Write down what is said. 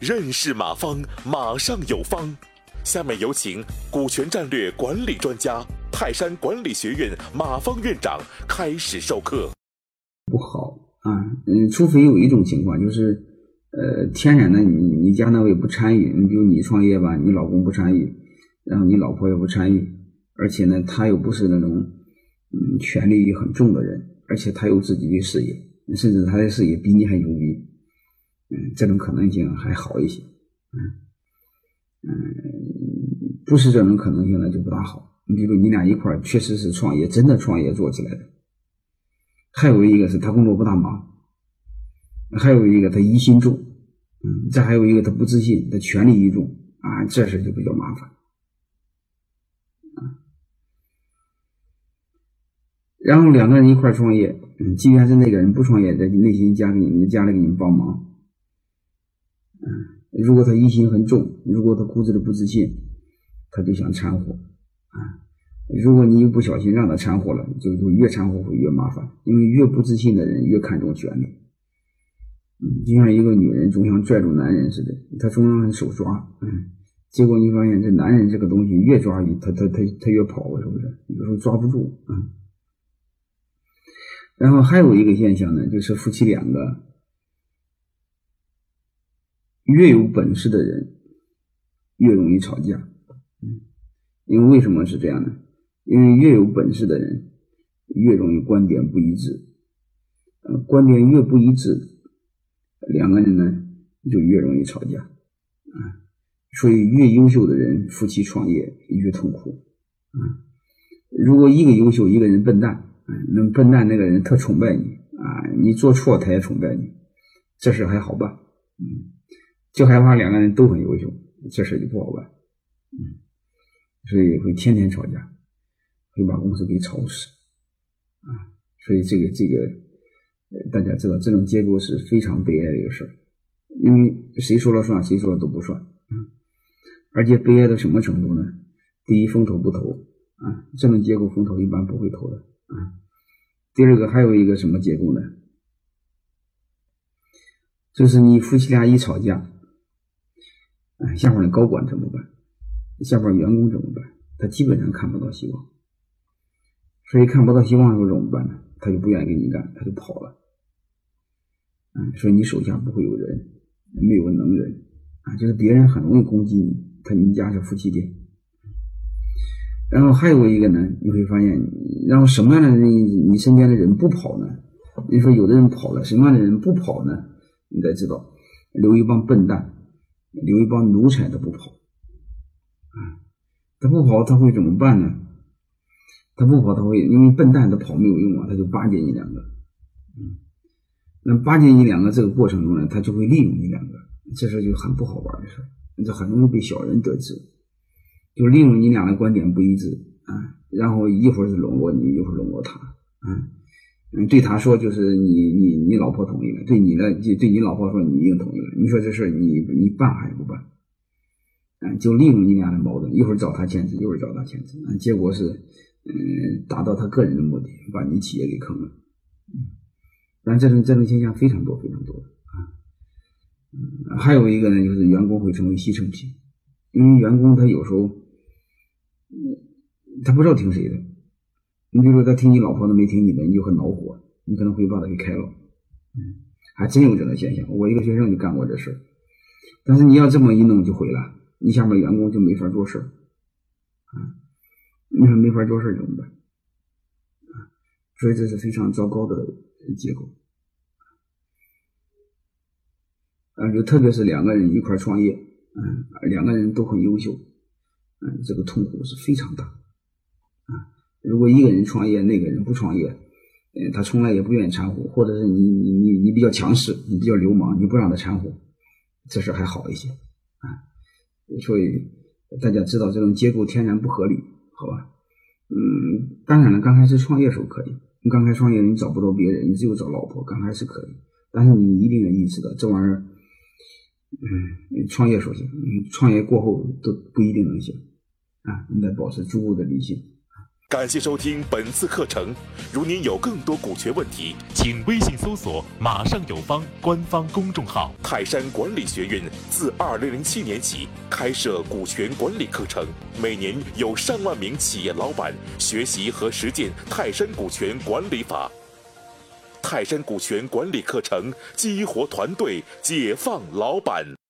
认识马方，马上有方。下面有请股权战略管理专家、泰山管理学院马方院长开始授课。不好啊，嗯，除非有一种情况，就是呃，天然的你你家那位不参与，你比如你创业吧，你老公不参与，然后你老婆也不参与，而且呢，他又不是那种嗯权力欲很重的人，而且他有自己的事业，甚至他的事业比你还牛逼。嗯，这种可能性还好一些，嗯嗯，不是这种可能性呢就不大好。你比如你俩一块儿确实是创业，真的创业做起来的。还有一个是他工作不大忙，还有一个他疑心重，嗯，再还有一个他不自信，他权力一重啊，这事就比较麻烦，然后两个人一块创业，嗯，即便是那个人不创业，在内心家给你们家里给你们帮忙。嗯，如果他疑心很重，如果他骨子里不自信，他就想掺和啊。如果你一不小心让他掺和了，就就越掺和会越麻烦，因为越不自信的人越看重权力。嗯，就像一个女人总想拽住男人似的，她总让手抓，嗯，结果你发现这男人这个东西越抓他他他他越跑，是不是？有时候抓不住啊。然后还有一个现象呢，就是夫妻两个。越有本事的人，越容易吵架。嗯，因为为什么是这样呢？因为越有本事的人，越容易观点不一致。呃，观点越不一致，两个人呢就越容易吵架。啊，所以越优秀的人，夫妻创业越痛苦。啊，如果一个优秀，一个人笨蛋，那笨蛋那个人特崇拜你，啊，你做错他也崇拜你，这事还好办。嗯。就害怕两个人都很优秀，这事就不好办，嗯，所以会天天吵架，会把公司给吵死，啊，所以这个这个，大家知道这种结构是非常悲哀的一个事儿，因为谁说了算，谁说了都不算，啊，而且悲哀到什么程度呢？第一，风投不投，啊，这种结构风投一般不会投的，啊，第二个还有一个什么结构呢？就是你夫妻俩一吵架。哎下边的高管怎么办？下边员工怎么办？他基本上看不到希望，所以看不到希望的时候怎么办呢？他就不愿意跟你干，他就跑了。嗯，所以你手下不会有人，没有能人啊，就是别人很容易攻击你。他你家是夫妻店，然后还有一个呢，你会发现，然后什么样的人，你身边的人不跑呢？你说有的人跑了，什么样的人不跑呢？你得知道，留一帮笨蛋。留一帮奴才，他不跑，啊，他不跑，他会怎么办呢？他不跑，他会因为笨蛋，他跑没有用啊，他就巴结你两个，嗯，那巴结你两个这个过程中呢，他就会利用你两个，这事就很不好玩的事这很容易被小人得志，就利用你俩的观点不一致啊，然后一会儿是笼络你，一会儿笼络他，啊。嗯，对他说就是你你你老婆同意了，对你呢就对你老婆说你已经同意了。你说这事你你办还是不办？嗯，就利用你俩的矛盾，一会儿找他签字，一会儿找他签字，嗯，结果是嗯达到他个人的目的，把你企业给坑了。嗯，但这种这种现象非常多非常多啊。嗯，还有一个呢，就是员工会成为牺牲品，因为员工他有时候嗯他不知道听谁的。你比如说，他听你老婆的，没听你的，你就很恼火，你可能会把他给开了。嗯，还真有这种现象。我一个学生就干过这事但是你要这么一弄就毁了，你下面员工就没法做事啊，你说没法做事怎么办？啊，所以这是非常糟糕的结果。啊，就特别是两个人一块创业，嗯，两个人都很优秀，嗯，这个痛苦是非常大，啊。如果一个人创业，那个人不创业，嗯，他从来也不愿意掺和，或者是你你你你比较强势，你比较流氓，你不让他掺和，这事还好一些啊。所以大家知道这种结构天然不合理，好吧？嗯，当然了，刚开始创业时候可以，你刚开始创业你找不着别人，你只有找老婆，刚开始可以，但是你一定要意识到这玩意儿，嗯，创业说行，创业过后都不一定能行啊，应该保持足够的理性。感谢收听本次课程。如您有更多股权问题，请微信搜索“马上有方”官方公众号。泰山管理学院自二零零七年起开设股权管理课程，每年有上万名企业老板学习和实践泰山股权管理法。泰山股权管理课程激活团队，解放老板。